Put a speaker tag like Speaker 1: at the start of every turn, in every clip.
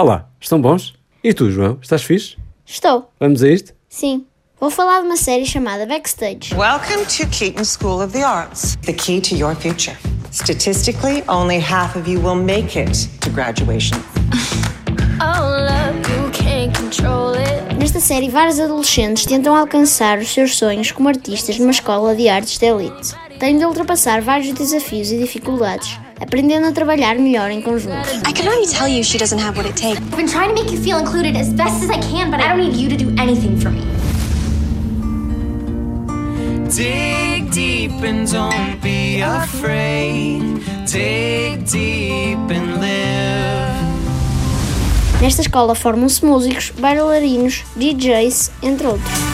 Speaker 1: Olá, estão bons? E tu, João, estás fixe?
Speaker 2: Estou,
Speaker 1: Vamos a isto?
Speaker 2: sim. Vou falar de uma série chamada Backstage.
Speaker 3: Welcome to Keaton School of the Arts, the key to your future. Statistically, only half of you will make it to graduation.
Speaker 4: Oh, love, you can't control it.
Speaker 2: Nesta série, vários adolescentes tentam alcançar os seus sonhos como artistas numa escola de artes de elite. Têm de ultrapassar vários desafios e dificuldades, aprendendo a trabalhar melhor em conjunto.
Speaker 5: I can already tell you she doesn't have what it takes.
Speaker 4: I've been trying to make you feel included as best as I can, but I don't need you to do anything for me.
Speaker 6: Dig deep and don't be afraid. Dig deep and live.
Speaker 2: Nesta escola formam-se músicos, bailarinos, DJs, entre outros.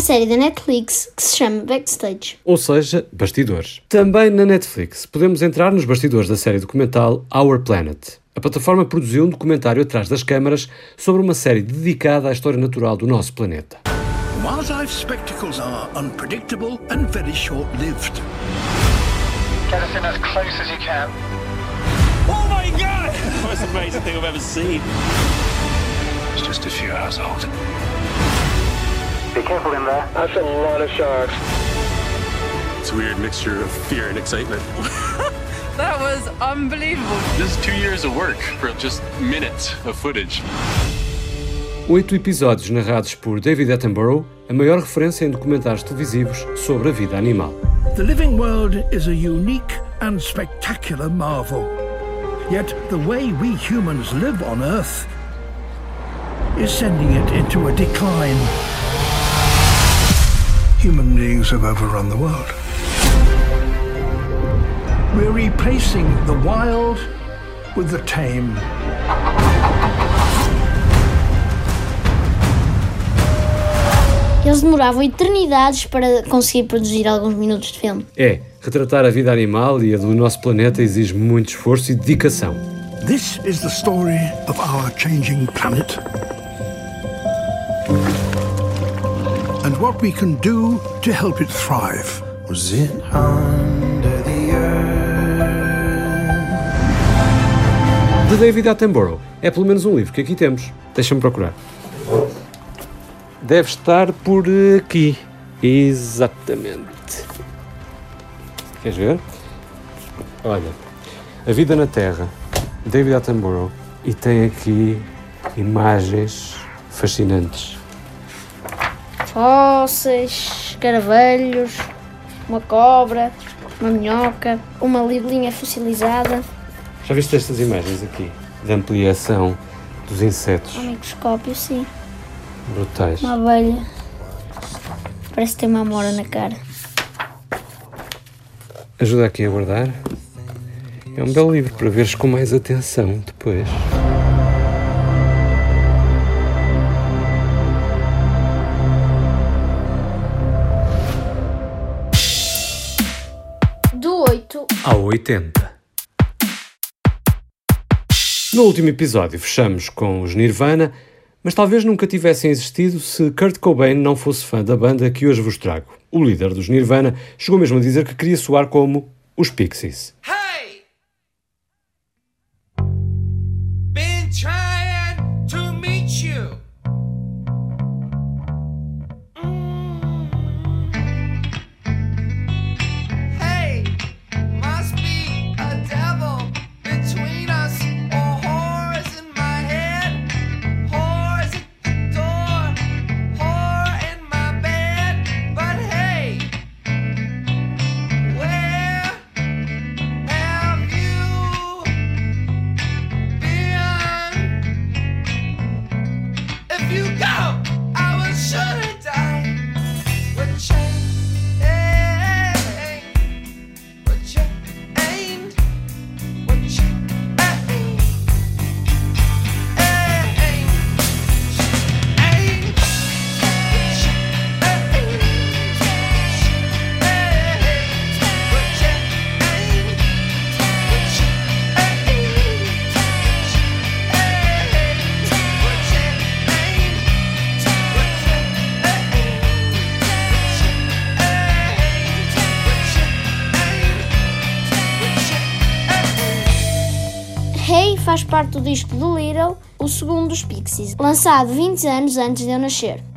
Speaker 2: Uma série da Netflix que se chama Backstage.
Speaker 1: Ou seja, bastidores. Também na Netflix podemos entrar nos bastidores da série documental Our Planet. A plataforma produziu um documentário atrás das câmaras sobre uma série dedicada à história natural do nosso planeta.
Speaker 7: Wildlife spectacles are unpredictable and very short lived.
Speaker 8: Get us in as close as you can.
Speaker 9: Oh my god! Most amazing thing I've ever seen.
Speaker 8: It's just a few hours old. Be careful in there. That's a lot of sharks.
Speaker 9: It's a weird mixture of fear and excitement.
Speaker 10: That was unbelievable.
Speaker 9: This is two years of work for just minutes of footage.
Speaker 1: Oito episódios narrados por David Attenborough, a maior referência em documentários televisivos sobre a vida animal.
Speaker 7: The living world is a unique and spectacular marvel. Yet the way we humans live on Earth is sending it into a decline. Human beings have overrun the world. We're replacing the wild with the tame.
Speaker 2: Eles demoravam eternidades para conseguir produzir alguns minutos de filme.
Speaker 1: É, retratar a vida animal e a do nosso planeta exige muito esforço e dedicação.
Speaker 7: This is the story of our changing planet. And what we can do to help it thrive.
Speaker 6: Was it under the earth?
Speaker 1: De David Attenborough. É pelo menos um livro que aqui temos. Deixa-me procurar. Deve estar por aqui. Exatamente. Queres ver? Olha, A Vida na Terra, David Attenborough, e tem aqui imagens fascinantes.
Speaker 2: Fósseis, caravelhos, uma cobra, uma minhoca, uma libelinha fossilizada,
Speaker 1: Já viste estas imagens aqui? De ampliação dos insetos
Speaker 2: um microscópio, sim,
Speaker 1: brutais.
Speaker 2: uma abelha. Parece ter uma amora na cara.
Speaker 1: Ajuda aqui a guardar. É um belo livro para veres com mais atenção depois. 80. No último episódio fechamos com os Nirvana, mas talvez nunca tivessem existido se Kurt Cobain não fosse fã da banda que hoje vos trago. O líder dos Nirvana chegou mesmo a dizer que queria soar como os Pixies.
Speaker 6: Hey!
Speaker 2: Faz parte do disco do Little, o segundo dos Pixies, lançado 20 anos antes de eu nascer.